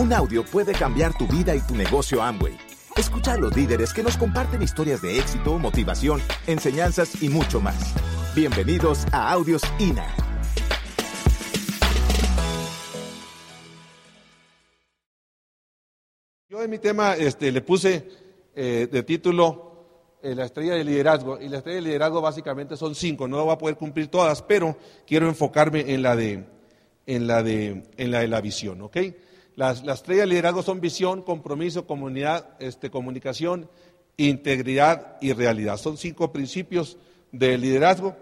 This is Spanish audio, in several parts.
Un audio puede cambiar tu vida y tu negocio Amway. Escucha a los líderes que nos comparten historias de éxito, motivación, enseñanzas y mucho más. Bienvenidos a Audios INA. Yo en mi tema este, le puse eh, de título eh, la estrella de liderazgo. Y la estrella de liderazgo básicamente son cinco. No voy a poder cumplir todas, pero quiero enfocarme en la de, en la de, en la, de la visión. ¿ok? Las, las estrellas de liderazgo son visión, compromiso, comunidad, este, comunicación, integridad y realidad. Son cinco principios de liderazgo.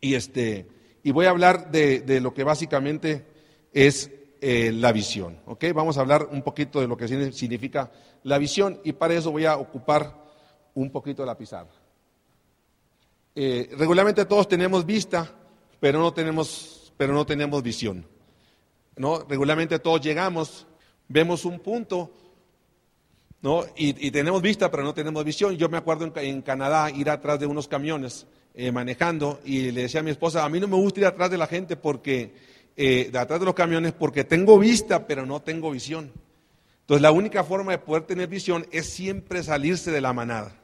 Y, este, y voy a hablar de, de lo que básicamente es eh, la visión. ¿ok? Vamos a hablar un poquito de lo que significa la visión y para eso voy a ocupar un poquito la pizarra. Eh, regularmente todos tenemos vista, pero no tenemos, pero no tenemos visión. ¿No? Regularmente todos llegamos, vemos un punto, ¿no? Y, tenemos vista, pero no tenemos visión. Yo me acuerdo en, Canadá ir atrás de unos camiones eh, manejando y le decía a mi esposa, a mí no me gusta ir atrás de la gente porque eh, de atrás de los camiones porque tengo vista, pero no tengo visión. Entonces la única forma de poder tener visión es siempre salirse de la manada.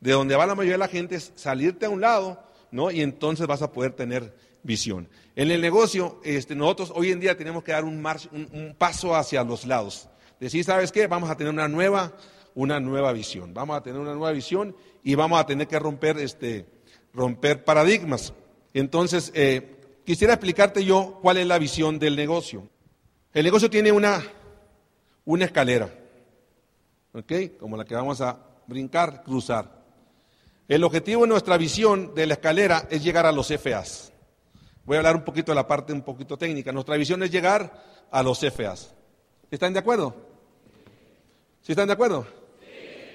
De donde va la mayoría de la gente es salirte a un lado, ¿no? Y entonces vas a poder tener visión. En el negocio, este, nosotros hoy en día tenemos que dar un, un, paso hacia los lados. Decir, ¿sabes qué? Vamos a tener una nueva, una nueva visión. Vamos a tener una nueva visión y vamos a tener que romper, este, romper paradigmas. Entonces, eh, quisiera explicarte yo cuál es la visión del negocio. El negocio tiene una, una escalera, ¿ok? Como la que vamos a brincar, cruzar. El objetivo de nuestra visión de la escalera es llegar a los FAs. Voy a hablar un poquito de la parte un poquito técnica. Nuestra visión es llegar a los FAs. ¿Están de acuerdo? ¿Sí están de acuerdo?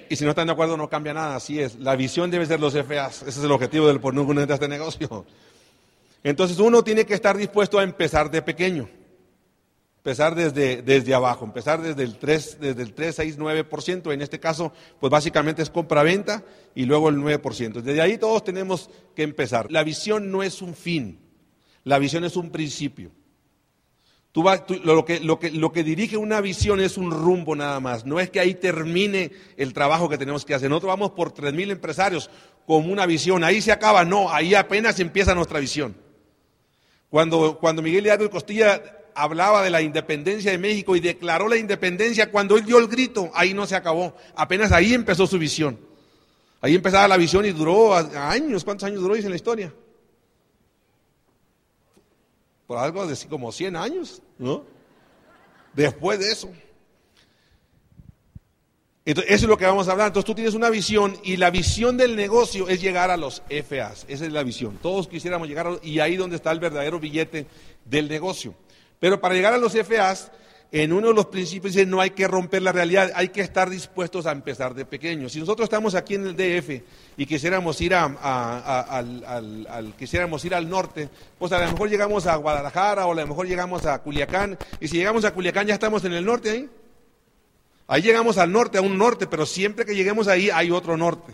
Y si no están de acuerdo no cambia nada, así es. La visión debe ser los FAs. Ese es el objetivo del por de este negocio. Entonces uno tiene que estar dispuesto a empezar de pequeño, empezar desde, desde abajo, empezar desde el 3, desde el 3, 6, 9%, en este caso, pues básicamente es compra-venta y luego el 9%. Desde ahí todos tenemos que empezar. La visión no es un fin, la visión es un principio. Tú lo, que, lo, que, lo que dirige una visión es un rumbo nada más. No es que ahí termine el trabajo que tenemos que hacer. Nosotros vamos por 3.000 empresarios con una visión. Ahí se acaba. No, ahí apenas empieza nuestra visión. Cuando, Miguel Hidalgo Costilla hablaba de la independencia de México y declaró la independencia, cuando él dio el grito, ahí no se acabó. Apenas ahí empezó su visión. Ahí empezaba la visión y duró años. ¿Cuántos años duró? Dice en la historia. Por algo de como 100 años, ¿no? Después de eso. Entonces, eso es lo que vamos a hablar. Entonces tú tienes una visión y la visión del negocio es llegar a los FAs. Esa es la visión. Todos quisiéramos llegar a, y ahí donde está el verdadero billete del negocio. Pero para llegar a los FAs, en uno de los principios dice no hay que romper la realidad, hay que estar dispuestos a empezar de pequeños. Si nosotros estamos aquí en el DF y quisiéramos ir al, quisiéramos ir al norte, pues a lo mejor llegamos a Guadalajara o a lo mejor llegamos a Culiacán. Y si llegamos a Culiacán ya estamos en el norte ahí. Ahí llegamos al norte, a un norte, pero siempre que lleguemos ahí hay otro norte.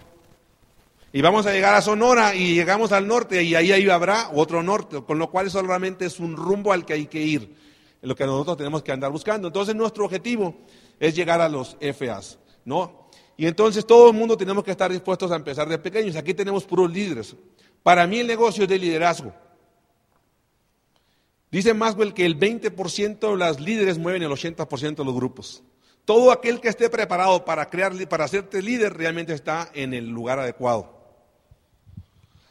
Y vamos a llegar a Sonora y llegamos al norte y ahí, ahí habrá otro norte, con lo cual solamente es un rumbo al que hay que ir, lo que nosotros tenemos que andar buscando. Entonces nuestro objetivo es llegar a los FAs, ¿no? Y entonces todo el mundo tenemos que estar dispuestos a empezar de pequeños. Aquí tenemos puros líderes. Para mí el negocio es de liderazgo. Dice Maxwell que el 20% de las líderes mueven el 80% de los grupos. Todo aquel que esté preparado para crear, para hacerte líder, realmente está en el lugar adecuado.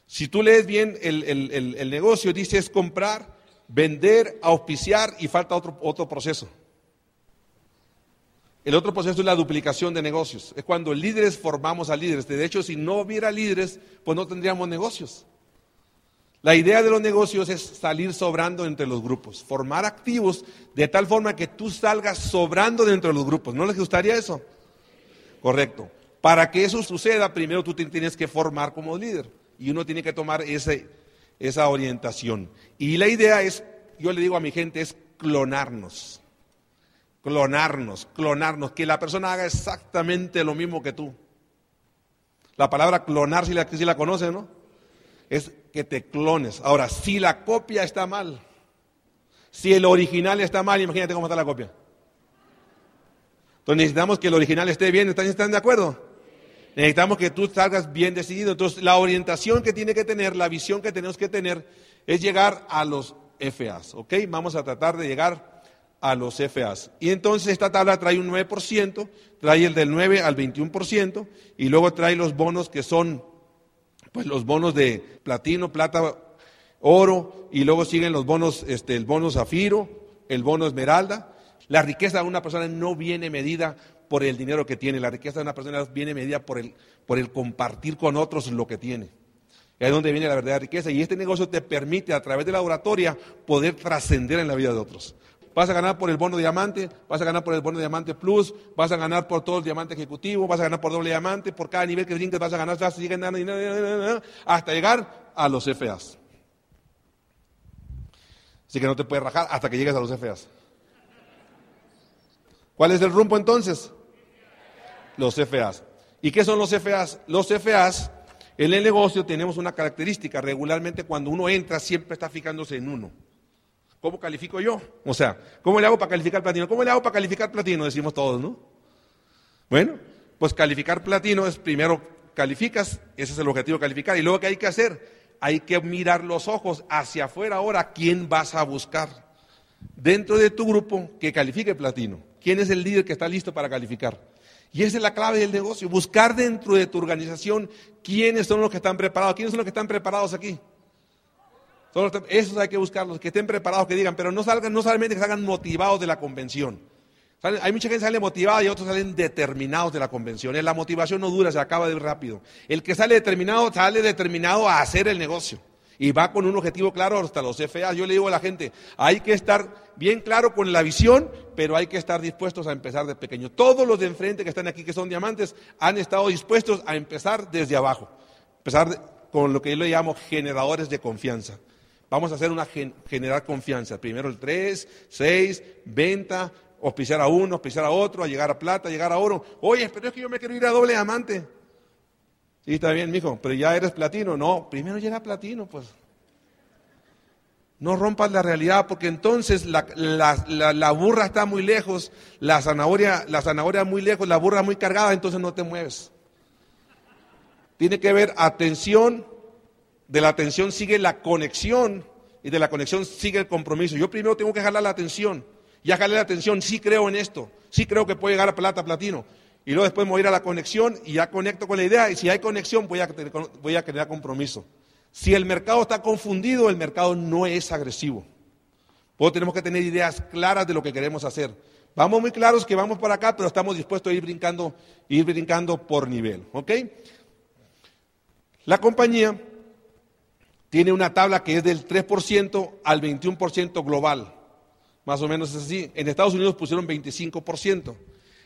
Si tú lees bien el, negocio, dice es comprar, vender, auspiciar y falta otro, otro proceso. El otro proceso es la duplicación de negocios. Es cuando líderes formamos a líderes. De hecho, si no hubiera líderes, pues no tendríamos negocios. La idea de los negocios es salir sobrando entre los grupos, formar activos de tal forma que tú salgas sobrando dentro de los grupos. ¿No les gustaría eso? Correcto. Para que eso suceda, primero tú tienes que formar como líder y uno tiene que tomar ese, esa orientación. Y la idea es, yo le digo a mi gente, es clonarnos. Clonarnos, clonarnos, que la persona haga exactamente lo mismo que tú. La palabra clonar, si la, si la conocen, ¿no? Es que te clones. Ahora, si la copia está mal, si el original está mal, imagínate cómo está la copia. Entonces necesitamos que el original esté bien, ¿están, están de acuerdo? Necesitamos que tú salgas bien decidido. Entonces la orientación que tiene que tener, la visión que tenemos que tener es llegar a los FAs, ¿ok? Vamos a tratar de llegar a los FAs. Y entonces esta tabla trae un 9%, trae el del 9 al 21% y luego trae los bonos que son pues los bonos de platino, plata, oro y luego siguen los bonos, este, el bono zafiro, el bono esmeralda. La riqueza de una persona no viene medida por el dinero que tiene, la riqueza de una persona viene medida por el, por el compartir con otros lo que tiene. Es donde viene la verdadera riqueza y este negocio te permite a través de la oratoria poder trascender en la vida de otros. Vas a ganar por el bono diamante, vas a ganar por el bono diamante plus, vas a ganar por todo el diamante ejecutivo, vas a ganar por doble diamante, por cada nivel que brinques vas a ganar, vas a hasta llegar a los FAs. Así que no te puedes rajar hasta que llegues a los FAs. ¿Cuál es el rumbo entonces? Los FAs. ¿Y qué son los FAs? Los FAs, en el negocio tenemos una característica. Regularmente cuando uno entra siempre está fijándose en uno. ¿Cómo califico yo? O sea, ¿cómo le hago para calificar platino? ¿Cómo le hago para calificar platino? Decimos todos, ¿no? Bueno, pues calificar platino es primero calificas, ese es el objetivo, calificar. Y luego, ¿qué hay que hacer? Hay que mirar los ojos hacia afuera ahora, ¿quién vas a buscar? Dentro de tu grupo que califique platino. ¿Quién es el líder que está listo para calificar? Y esa es la clave del negocio, buscar dentro de tu organización quiénes son los que están preparados. ¿Quiénes son los que están preparados aquí? esos hay que buscarlos, que estén preparados, que digan, pero no salgan, no solamente que salgan motivados de la convención. Hay mucha gente que sale motivada y otros salen determinados de la convención. La motivación no dura, se acaba de rápido. El que sale determinado, sale determinado a hacer el negocio. Y va con un objetivo claro hasta los FA. Yo le digo a la gente, hay que estar bien claro con la visión, pero hay que estar dispuestos a empezar de pequeño. Todos los de enfrente que están aquí, que son diamantes, han estado dispuestos a empezar desde abajo. Empezar con lo que yo le llamo generadores de confianza. Vamos a hacer una generar confianza. Primero el 3, 6, venta, auspiciar a uno, auspiciar a otro, a llegar a plata, a llegar a oro. Oye, pero es que yo me quiero ir a doble diamante. Sí, está bien, mijo, pero ya eres platino. No, primero llega a platino, pues. No rompas la realidad, porque entonces la, burra está muy lejos, la zanahoria, la zanahoria muy lejos, la burra muy cargada, entonces no te mueves. Tiene que haber atención, de la atención sigue la conexión y de la conexión sigue el compromiso. Yo primero tengo que jalar la atención. Ya jalé la atención, sí creo en esto, sí creo que puede llegar a plata, platino. Y luego después me voy a ir a la conexión y ya conecto con la idea. Y si hay conexión, voy a, voy a crear compromiso. Si el mercado está confundido, el mercado no es agresivo. Pues tenemos que tener ideas claras de lo que queremos hacer. Vamos muy claros que vamos para acá, pero estamos dispuestos a ir brincando, ir brincando por nivel. ¿Ok? La compañía tiene una tabla que es del 3% al 21% global. Más o menos es así. En Estados Unidos pusieron 25%.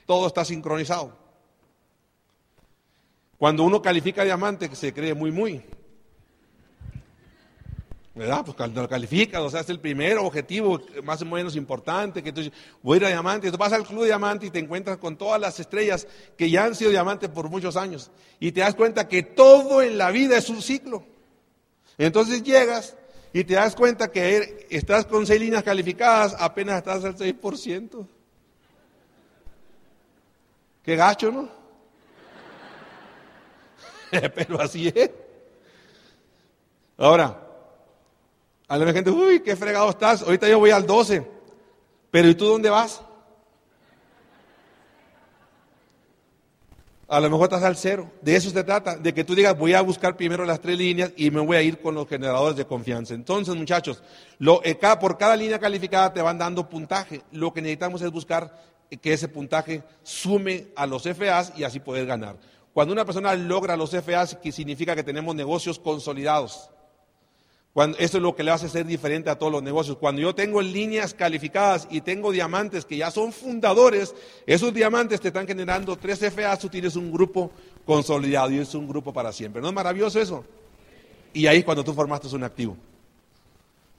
Todo está sincronizado. Cuando uno califica diamante, que se cree muy, muy. ¿Verdad? Pues cuando lo calificas, o sea, es el primer objetivo más o menos importante, que tú voy a ir a diamante, vas al club de diamante y te encuentras con todas las estrellas que ya han sido diamantes por muchos años. Y te das cuenta que todo en la vida es un ciclo. Entonces llegas y te das cuenta que er, estás con seis líneas calificadas, apenas estás al 6%. Qué gacho, ¿no? Pero así es. Ahora, a la gente, uy, qué fregado estás. Ahorita yo voy al 12. Pero ¿y tú dónde vas? A lo mejor estás al cero. De eso se trata, de que tú digas, voy a buscar primero las tres líneas y me voy a ir con los generadores de confianza. Entonces, muchachos, eh, por cada línea calificada te van dando puntaje. Lo que necesitamos es buscar que ese puntaje sume a los FAs y así poder ganar. Cuando una persona logra los FAs, que significa que tenemos negocios consolidados. Eso es lo que le hace ser diferente a todos los negocios. Cuando yo tengo líneas calificadas y tengo diamantes que ya son fundadores, esos diamantes te están generando tres FA, tú tienes un grupo consolidado y es un grupo para siempre. ¿No es maravilloso eso? Y ahí cuando tú formaste un activo.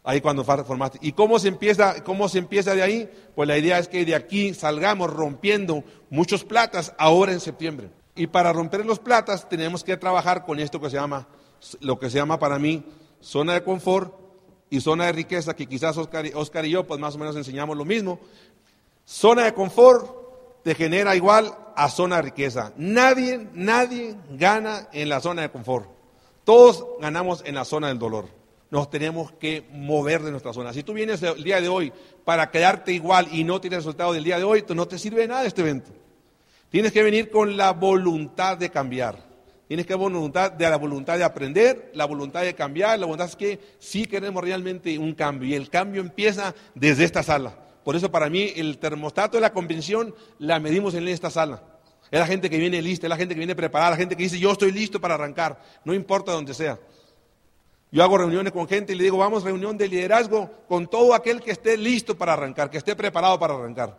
Ahí cuando formaste. ¿Y cómo se empieza, cómo se empieza de ahí? Pues la idea es que de aquí salgamos rompiendo muchos platas ahora en septiembre. Y para romper los platas tenemos que trabajar con esto que se llama, lo que se llama para mí zona de confort y zona de riqueza, que quizás Oscar, y yo pues más o menos enseñamos lo mismo. Zona de confort te genera igual a zona de riqueza. Nadie, nadie gana en la zona de confort. Todos ganamos en la zona del dolor. Nos tenemos que mover de nuestra zona. Si tú vienes el día de hoy para quedarte igual y no tienes resultado del día de hoy, no te sirve de nada este evento. Tienes que venir con la voluntad de cambiar. Tienes que voluntad la voluntad de aprender, la voluntad de cambiar, la voluntad es que sí queremos realmente un cambio y el cambio empieza desde esta sala. Por eso para mí el termostato de la convención la medimos en esta sala. Es la gente que viene lista, es la gente que viene preparada, la gente que dice yo estoy listo para arrancar, no importa donde sea. Yo hago reuniones con gente y le digo, vamos, reunión de liderazgo con todo aquel que esté listo para arrancar, que esté preparado para arrancar.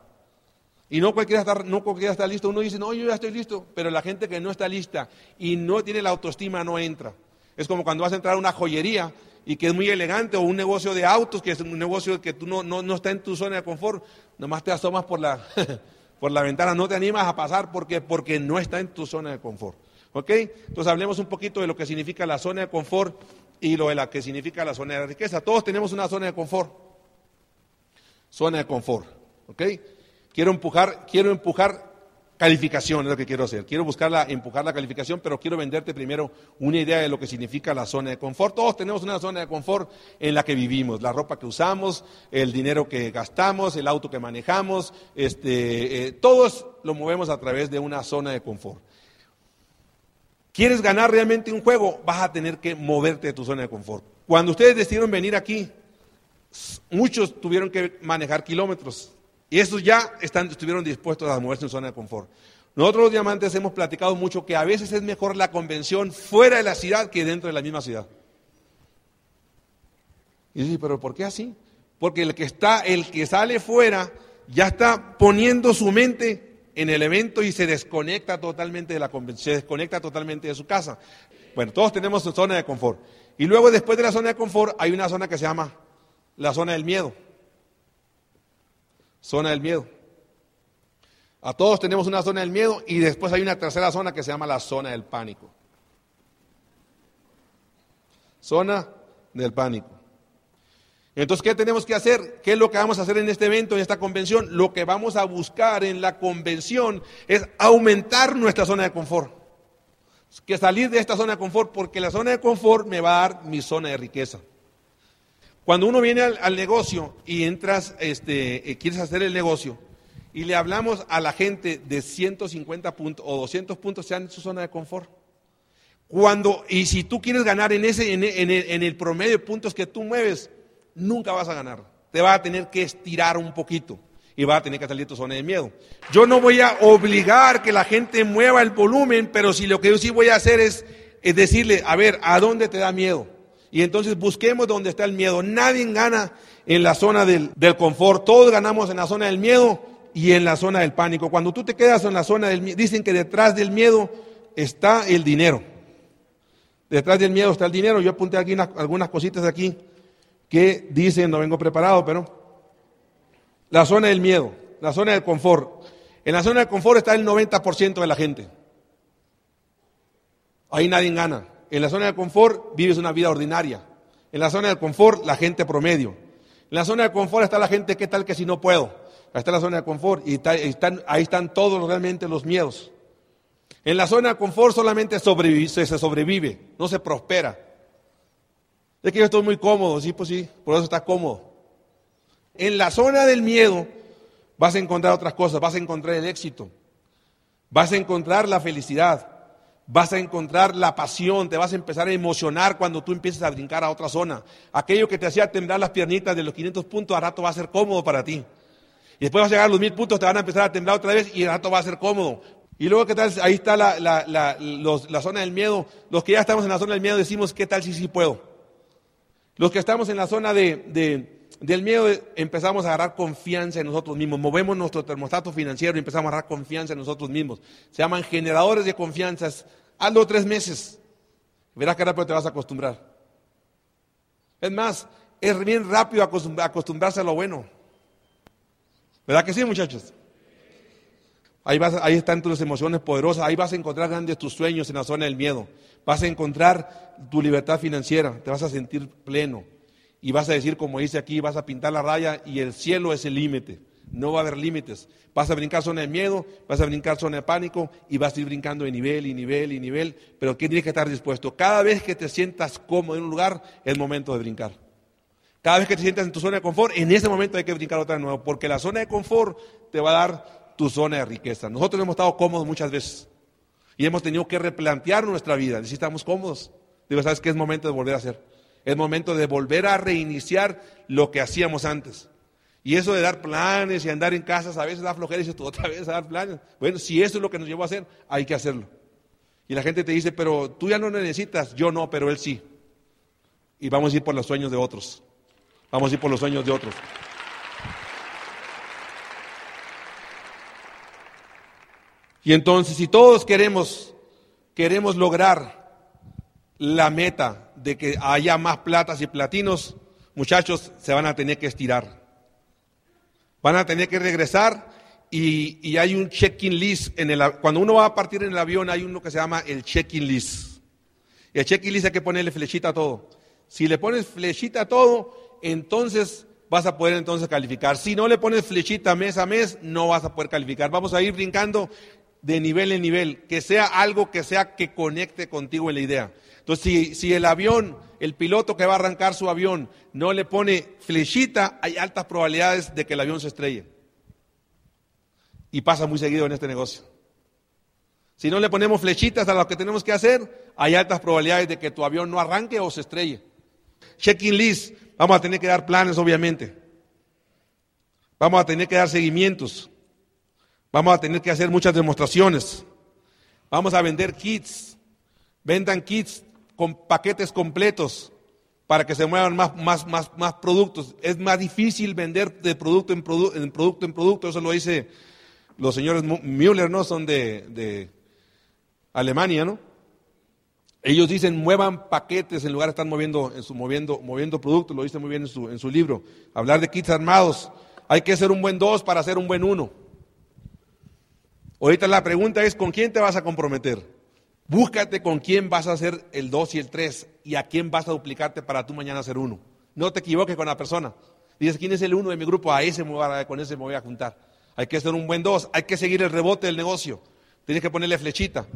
Y no cualquiera, está, no cualquiera está listo. Uno dice, no, yo ya estoy listo. Pero la gente que no está lista y no tiene la autoestima no entra. Es como cuando vas a entrar a una joyería y que es muy elegante, o un negocio de autos, que es un negocio que tú no, no, no está en tu zona de confort, nomás te asomas por la, por la ventana, no te animas a pasar porque, porque no está en tu zona de confort. ¿Ok? Entonces hablemos un poquito de lo que significa la zona de confort y lo de la que significa la zona de riqueza. Todos tenemos una zona de confort. Zona de confort. ¿Ok? Quiero empujar, quiero empujar calificación, es lo que quiero hacer. Quiero buscar empujar la calificación, pero quiero venderte primero una idea de lo que significa la zona de confort. Todos tenemos una zona de confort en la que vivimos, la ropa que usamos, el dinero que gastamos, el auto que manejamos, este, eh, todos lo movemos a través de una zona de confort. ¿Quieres ganar realmente un juego? Vas a tener que moverte de tu zona de confort. Cuando ustedes decidieron venir aquí, muchos tuvieron que manejar kilómetros, y esos ya estuvieron dispuestos a moverse en zona de confort. Nosotros los diamantes hemos platicado mucho que a veces es mejor la convención fuera de la ciudad que dentro de la misma ciudad. Y dice, pero ¿por qué así? Porque el que está, el que sale fuera, ya está poniendo su mente en el evento y se desconecta totalmente de la convención, se desconecta totalmente de su casa. Bueno, todos tenemos su zona de confort. Y luego después de la zona de confort hay una zona que se llama la zona del miedo zona del miedo. A todos tenemos una zona del miedo y después hay una tercera zona que se llama la zona del pánico. Zona del pánico. Entonces, ¿qué tenemos que hacer? ¿Qué es lo que vamos a hacer en este evento, en esta convención? Lo que vamos a buscar en la convención es aumentar nuestra zona de confort. Que salir de esta zona de confort, porque la zona de confort me va a dar mi zona de riqueza. Cuando uno viene al, negocio y entras, este, eh, quieres hacer el negocio, y le hablamos a la gente de 150 puntos o 200 puntos, sean su zona de confort. Cuando, y si tú quieres ganar en, ese, en, en el promedio de puntos que tú mueves, nunca vas a ganar. Te vas a tener que estirar un poquito y vas a tener que salir de tu zona de miedo. Yo no voy a obligar que la gente mueva el volumen, pero si lo que yo sí voy a hacer es, es decirle, a ver, ¿a dónde te da miedo? Y entonces busquemos donde está el miedo. Nadie gana en la zona del, confort. Todos ganamos en la zona del miedo y en la zona del pánico. Cuando tú te quedas en la zona del miedo, dicen que detrás del miedo está el dinero. Detrás del miedo está el dinero. Yo apunté aquí algunas cositas aquí que dicen, no vengo preparado, pero la zona del miedo, la zona del confort. En la zona del confort está el 90% de la gente. Ahí nadie gana. En la zona de confort vives una vida ordinaria. En la zona de confort, la gente promedio. En la zona de confort está la gente, ¿qué tal que si no puedo? Ahí está la zona de confort y ahí están todos realmente los miedos. En la zona de confort solamente se sobrevive, no se prospera. Es que yo estoy muy cómodo, sí, pues sí, por eso está cómodo. En la zona del miedo vas a encontrar otras cosas, vas a encontrar el éxito, vas a encontrar la felicidad, Vas a encontrar la pasión, te vas a empezar a emocionar cuando tú empieces a brincar a otra zona. Aquello que te hacía temblar las piernitas de los 500 puntos, a rato va a ser cómodo para ti. Y después vas a llegar a los 1000 puntos, te van a empezar a temblar otra vez y a rato va a ser cómodo. Y luego, ¿qué tal? Ahí está la, zona del miedo. Los que ya estamos en la zona del miedo decimos, ¿qué tal si sí puedo? Los que estamos en la zona de del miedo empezamos a agarrar confianza en nosotros mismos, movemos nuestro termostato financiero y empezamos a agarrar confianza en nosotros mismos. Se llaman generadores de confianzas. Hazlo tres meses. Verás que rápido te vas a acostumbrar. Es más, es bien rápido acostumbrarse a lo bueno. ¿Verdad que sí, muchachos? Ahí, vas, ahí están tus emociones poderosas, ahí vas a encontrar grandes tus sueños en la zona del miedo. Vas a encontrar tu libertad financiera, te vas a sentir pleno y vas a decir, como dice aquí, vas a pintar la raya y el cielo es el límite. No va a haber límites. Vas a brincar zona de miedo, vas a brincar zona de pánico y vas a ir brincando de nivel y nivel y nivel. Pero tienes que estar dispuesto. Cada vez que te sientas cómodo en un lugar, es momento de brincar. Cada vez que te sientas en tu zona de confort, en ese momento hay que brincar otra vez nuevo, porque la zona de confort te va a dar tu zona de riqueza. Nosotros hemos estado cómodos muchas veces y hemos tenido que replantear nuestra vida. Si estamos cómodos, digo, ¿sabes que Es momento de volver a hacer. Es momento de volver a reiniciar lo que hacíamos antes. Y eso de dar planes y andar en casas a veces da flojera y dices tú otra vez a dar planes. Bueno, si eso es lo que nos llevó a hacer, hay que hacerlo. Y la gente te dice, pero tú ya no necesitas, yo no, pero él sí. Y vamos a ir por los sueños de otros. Vamos a ir por los sueños de otros. Y entonces, si todos queremos, queremos lograr la meta de que haya más platas y platinos, muchachos, se van a tener que estirar. Van a tener que regresar y, y hay un check-in list. En el, cuando uno va a partir en el avión, hay uno que se llama el check-in list. El check-in list hay que ponerle flechita a todo. Si le pones flechita a todo, entonces vas a poder entonces calificar. Si no le pones flechita mes a mes, no vas a poder calificar. Vamos a ir brincando de nivel en nivel, que sea algo que sea que conecte contigo en la idea. Entonces, si, si el avión, el piloto que va a arrancar su avión, no le pone flechita, hay altas probabilidades de que el avión se estrelle. Y pasa muy seguido en este negocio. Si no le ponemos flechitas a lo que tenemos que hacer, hay altas probabilidades de que tu avión no arranque o se estrelle. Checking list, Vamos a tener que dar planes, obviamente. Vamos a tener que dar seguimientos. Vamos a tener que hacer muchas demostraciones. Vamos a vender kits. Vendan kits con paquetes completos para que se muevan más, más, más, más productos. Es más difícil vender de producto en, producto en producto. Eso lo dice los señores Müller, ¿no? Son de, de Alemania, ¿no? Ellos dicen muevan paquetes en lugar de estar moviendo, en su, moviendo, moviendo productos, lo dice muy bien en su, en su libro. Hablar de kits armados. Hay que ser un buen dos para ser un buen uno. Ahorita la pregunta es, ¿con quién te vas a comprometer? Búscate con quién vas a hacer el dos y el tres y a quién vas a duplicarte para tú mañana ser uno. No te equivoques con la persona. Dices, ¿quién es el uno de mi grupo? A ese me voy a, con ese me voy a juntar. Hay que ser un buen dos, hay que seguir el rebote del negocio. Tienes que ponerle flechita.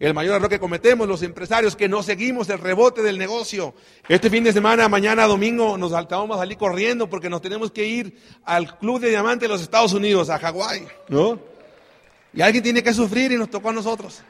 El mayor error que cometemos los empresarios que no seguimos el rebote del negocio. Este fin de semana, mañana domingo, nos vamos a salir corriendo porque nos tenemos que ir al Club de Diamantes de los Estados Unidos, a Hawái, ¿no? Y alguien tiene que sufrir y nos tocó a nosotros.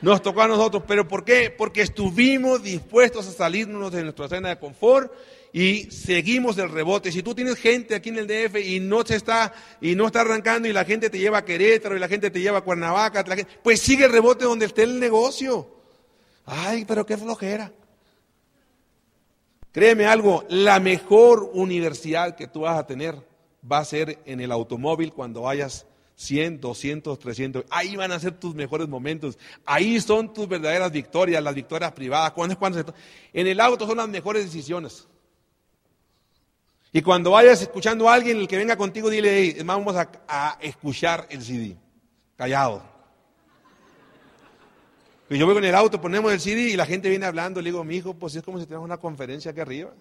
Nos tocó a nosotros. ¿Pero por qué? Porque estuvimos dispuestos a salirnos de nuestra zona de confort y seguimos el rebote. Si tú tienes gente aquí en el DF y no se está y no está arrancando y la gente te lleva a Querétaro y la gente te lleva a Cuernavaca, pues sigue el rebote donde esté el negocio. Ay, pero qué flojera. Créeme algo, la mejor universidad que tú vas a tener va a ser en el automóvil cuando vayas 100, 200, 300. Ahí van a ser tus mejores momentos. Ahí son tus verdaderas victorias, las victorias privadas. ¿Cuándo es cuando En el auto son las mejores decisiones. Y cuando vayas escuchando a alguien, el que venga contigo, dile, vamos a, escuchar el CD. Callado. Y yo voy con el auto, ponemos el CD y la gente viene hablando. Le digo, mi hijo, pues es como si tenemos una conferencia aquí arriba.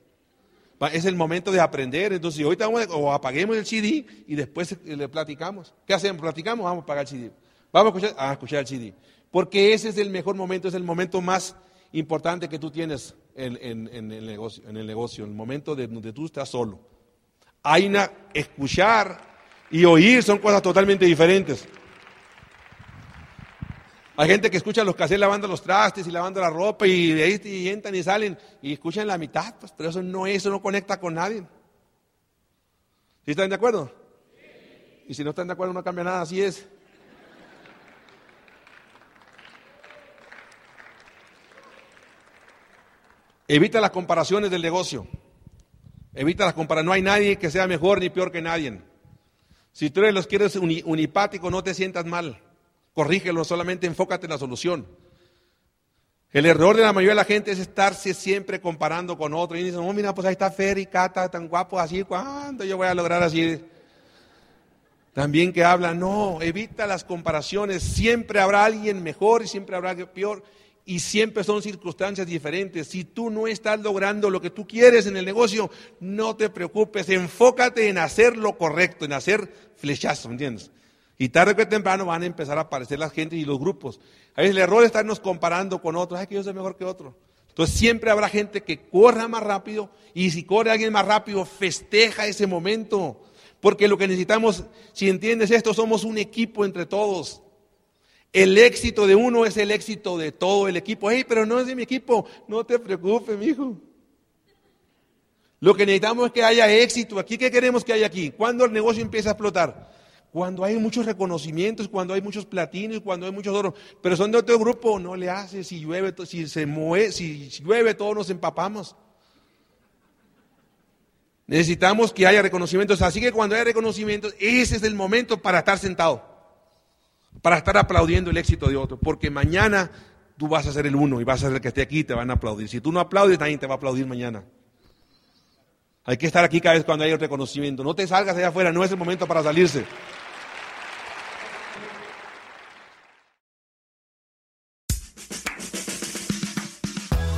Es el momento de aprender. Entonces, ahorita vamos a, o apaguemos el CD y después le platicamos. ¿Qué hacemos? ¿Platicamos? Vamos a apagar el CD. Vamos a escuchar, el CD. Porque ese es el mejor momento, es el momento más importante que tú tienes en, el, negocio, en el negocio, en el momento de donde tú estás solo. Hay una, escuchar y oír son cosas totalmente diferentes. Hay gente que escucha los cassettes lavando los trastes y lavando la ropa y de ahí entran y salen y escuchan la mitad, pues, pero eso no eso no conecta con nadie. ¿Sí están de acuerdo? Y si no están de acuerdo no cambia nada, así es. Evita las comparaciones del negocio. Evita las comparaciones. No hay nadie que sea mejor ni peor que nadie. Si tú eres los que eres unipático, no te sientas mal. Corrígelo, solamente enfócate en la solución. El error de la mayoría de la gente es estarse siempre comparando con otro. Y dicen, oh, mira, pues ahí está Fer y Cata, tan guapos así, ¿cuándo yo voy a lograr así? También que habla, no, evita las comparaciones. Siempre habrá alguien mejor y siempre habrá alguien peor. y siempre son circunstancias diferentes. Si tú no estás logrando lo que tú quieres en el negocio, no te preocupes, enfócate en hacer lo correcto, en hacer flechazo, ¿entiendes? Y tarde que temprano van a empezar a aparecer la gente y los grupos. A veces el error es estarnos comparando con otros, ay que yo soy mejor que otro. Entonces siempre habrá gente que corra más rápido y si corre alguien más rápido, festeja ese momento. Porque lo que necesitamos, si entiendes esto, somos un equipo entre todos. El éxito de uno es el éxito de todo el equipo. Hey, pero no es de mi equipo. No te preocupes, mi hijo. Lo que necesitamos es que haya éxito. Aquí, ¿qué queremos que haya aquí? ¿Cuándo el negocio empieza a explotar? Cuando hay muchos reconocimientos, cuando hay muchos platinos, cuando hay muchos oros. Pero son de otro grupo, no le hace. Si llueve, si se mueve, si llueve, todos nos empapamos. Necesitamos que haya reconocimientos. Así que cuando haya reconocimientos, ese es el momento para estar sentado para estar aplaudiendo el éxito de otro, porque mañana tú vas a ser el uno y vas a ser el que esté aquí y te van a aplaudir. Si tú no aplaudes, nadie te va a aplaudir mañana. Hay que estar aquí cada vez cuando haya reconocimiento. No te salgas allá afuera, no es el momento para salirse.